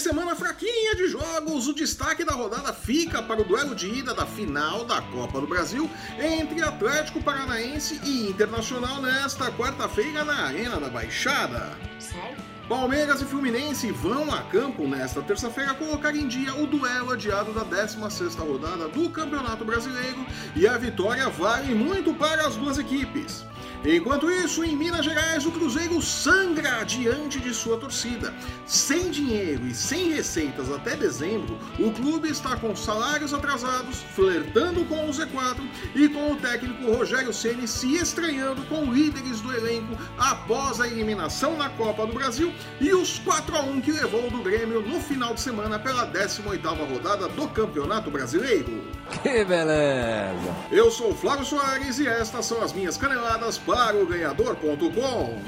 semana fraquinha de jogos, o destaque da rodada fica para o duelo de ida da final da Copa do Brasil entre Atlético Paranaense e Internacional nesta quarta-feira na Arena da Baixada. Sério? Palmeiras e Fluminense vão a campo nesta terça-feira colocar em dia o duelo adiado da 16ª rodada do Campeonato Brasileiro e a vitória vale muito para as duas equipes. Enquanto isso, em Minas Gerais, o Cruzeiro sangra diante de sua torcida. Sem dinheiro e sem receitas até dezembro, o clube está com salários atrasados, flertando com o Z4 e com o técnico Rogério Ceni se estranhando com líderes do elenco após a eliminação na Copa do Brasil e os 4 a 1 que levou do Grêmio no final de semana pela 18ª rodada do Campeonato Brasileiro. Que beleza! Eu sou Flávio Soares e estas são as minhas caneladas para o ganhador.com.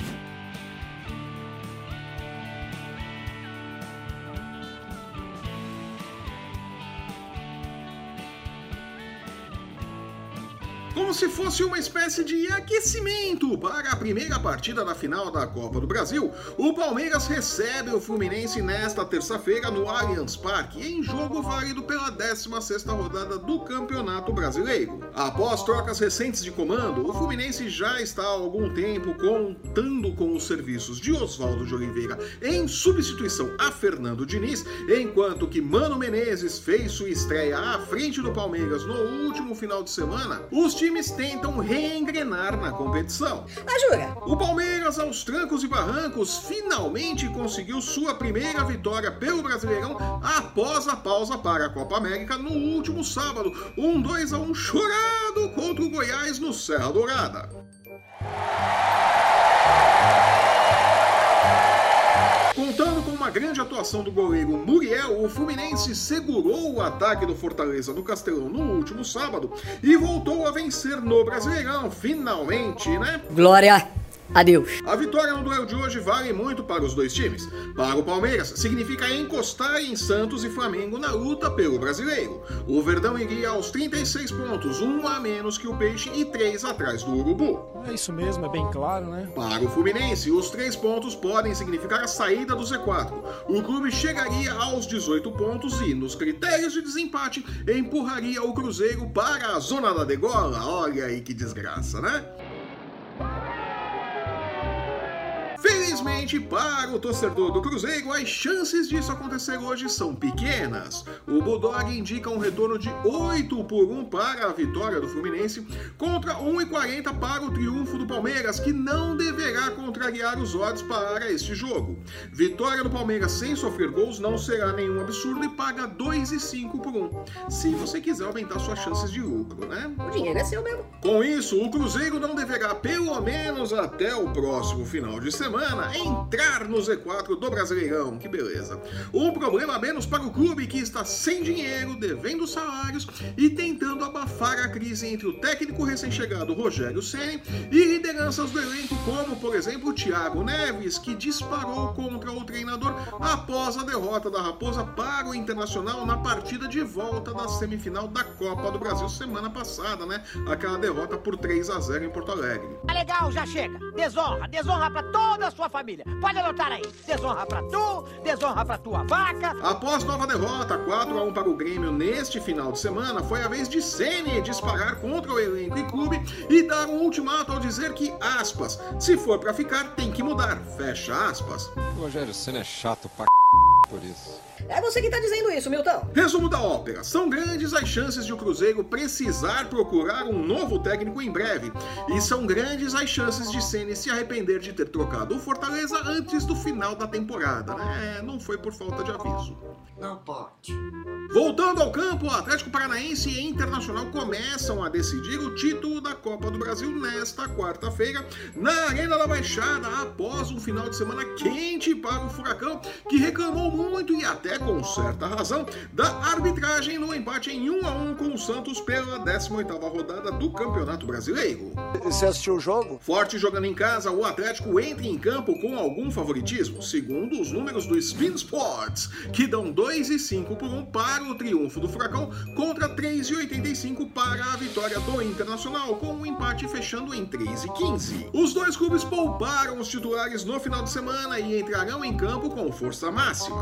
Como se fosse uma espécie de aquecimento para a primeira partida da final da Copa do Brasil, o Palmeiras recebe o Fluminense nesta terça-feira no Allianz Parque, em jogo válido pela 16ª rodada do Campeonato Brasileiro. Após trocas recentes de comando, o Fluminense já está há algum tempo contando com os serviços de Oswaldo de Oliveira em substituição a Fernando Diniz, enquanto que Mano Menezes fez sua estreia à frente do Palmeiras no último final de semana, os times tentam reengrenar na competição. Ah, jura? O Palmeiras, aos trancos e barrancos, finalmente conseguiu sua primeira vitória pelo Brasileirão após a pausa para a Copa América no último sábado, um 2 a 1 chorado contra o Goiás no Serra Dourada. Grande atuação do goleiro Muriel, o Fluminense segurou o ataque do Fortaleza no Castelão no último sábado e voltou a vencer no Brasileirão, finalmente, né? Glória Adeus. A vitória no duelo de hoje vale muito para os dois times. Para o Palmeiras, significa encostar em Santos e Flamengo na luta pelo brasileiro. O Verdão iria aos 36 pontos, um a menos que o Peixe e três atrás do Urubu. É isso mesmo, é bem claro, né? Para o Fluminense, os três pontos podem significar a saída do Z4. O clube chegaria aos 18 pontos e, nos critérios de desempate, empurraria o Cruzeiro para a zona da degola. Olha aí que desgraça, né? Felizmente para o torcedor do Cruzeiro, as chances disso acontecer hoje são pequenas. O Bulldog indica um retorno de 8 por 1 para a vitória do Fluminense contra 1,40 para o triunfo do Palmeiras, que não deverá contrariar os odds para este jogo. Vitória do Palmeiras sem sofrer gols não será nenhum absurdo e paga 2,5 por 1. Se você quiser aumentar suas chances de lucro, né? O dinheiro é seu mesmo. Com isso, o Cruzeiro não deverá, pelo menos até o próximo final de semana, entrar no Z4 do Brasileirão. Que beleza. Um problema menos para o clube que está sem dinheiro, devendo salários e tentando abafar a crise entre o técnico recém-chegado Rogério Ceni e lideranças do elenco, como por exemplo o Thiago Neves, que disparou contra o treinador após a derrota da Raposa para o Internacional na partida de volta da semifinal da Copa do Brasil semana passada, né? Aquela derrota por 3 a 0 em Porto Alegre. Tá legal, já chega. Desonra, desonra pra toda a sua família. Pode anotar aí. Desonra pra tu, desonra pra tua vaca. Após nova derrota, 4 a 1 para o Grêmio neste final de semana, foi a vez de Ceni disparar contra o elenco e clube e dar um ultimato ao dizer que, aspas, se for pra ficar, tem que mudar, fecha aspas. O Rogério Senna é chato pra por isso. É você que tá dizendo isso, Milton. Resumo da ópera: são grandes as chances de o Cruzeiro precisar procurar um novo técnico em breve, e são grandes as chances de Ceni se arrepender de ter trocado o Fortaleza antes do final da temporada. É, não foi por falta de aviso. Não pode. Voltando ao campo, o Atlético Paranaense e Internacional começam a decidir o título da Copa do Brasil nesta quarta-feira, na Arena da Baixada, após um final de semana quente para o Furacão, que reclamou muito e até com certa razão da arbitragem no empate em 1 a 1 com o Santos pela 18ª rodada do Campeonato Brasileiro. Você assistiu o jogo? Forte jogando em casa, o Atlético entra em campo com algum favoritismo, segundo os números do Spin Sports, que dão 2 e 5 por 1 para o triunfo do Furacão contra 3,85 para a vitória do Internacional, com o um empate fechando em 3,15. Os dois clubes pouparam os titulares no final de semana e entrarão em campo com força máxima.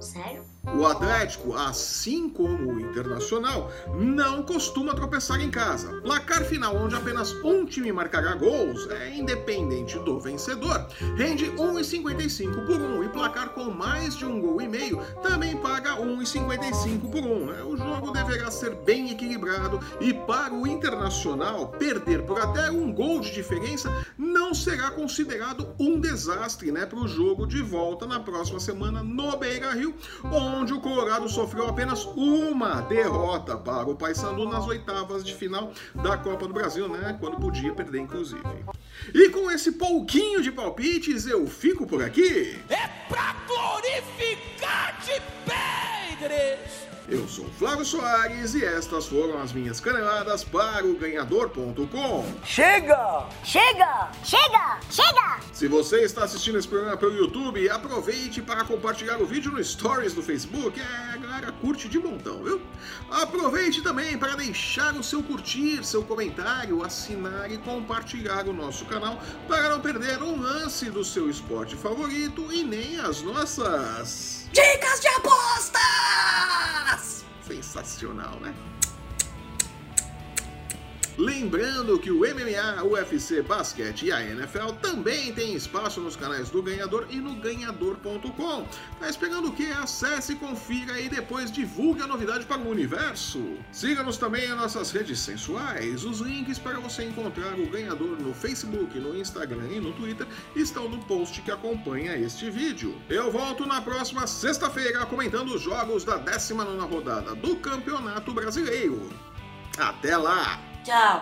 Sério? O Atlético, assim como o Internacional, não costuma tropeçar em casa. Placar final onde apenas um time marcará gols é independente do vencedor. Rende 1,55 por 1 e placar com mais de um gol e meio também paga 1,55 por 1. Né? O jogo deverá ser bem equilibrado e para o Internacional perder por até um gol de diferença não será considerado um desastre né, para o jogo de volta na próxima semana no Beira-Rio, onde o Colorado sofreu apenas uma derrota para o Paysandu nas oitavas de final da Copa do Brasil, né? Quando podia perder, inclusive. E com esse pouquinho de palpites, eu fico por aqui. É pra glorificar de Pedres! Eu sou Flávio Soares e estas foram as minhas caneladas para o ganhador.com. Chega! Chega! Chega! Chega! Se você está assistindo esse programa pelo YouTube, aproveite para compartilhar o vídeo no Stories do Facebook. É, a galera curte de montão, viu? Aproveite também para deixar o seu curtir, seu comentário, assinar e compartilhar o nosso canal para não perder um lance do seu esporte favorito e nem as nossas. Dicas de apostas! Sensacional, né? Lembrando que o MMA, UFC, basquete e a NFL também tem espaço nos canais do Ganhador e no ganhador.com. Tá esperando o que? Acesse, confira e depois divulgue a novidade para o universo. Siga-nos também nas nossas redes sensuais. Os links para você encontrar o Ganhador no Facebook, no Instagram e no Twitter estão no post que acompanha este vídeo. Eu volto na próxima sexta-feira comentando os jogos da 19ª rodada do Campeonato Brasileiro. Até lá! Tchau!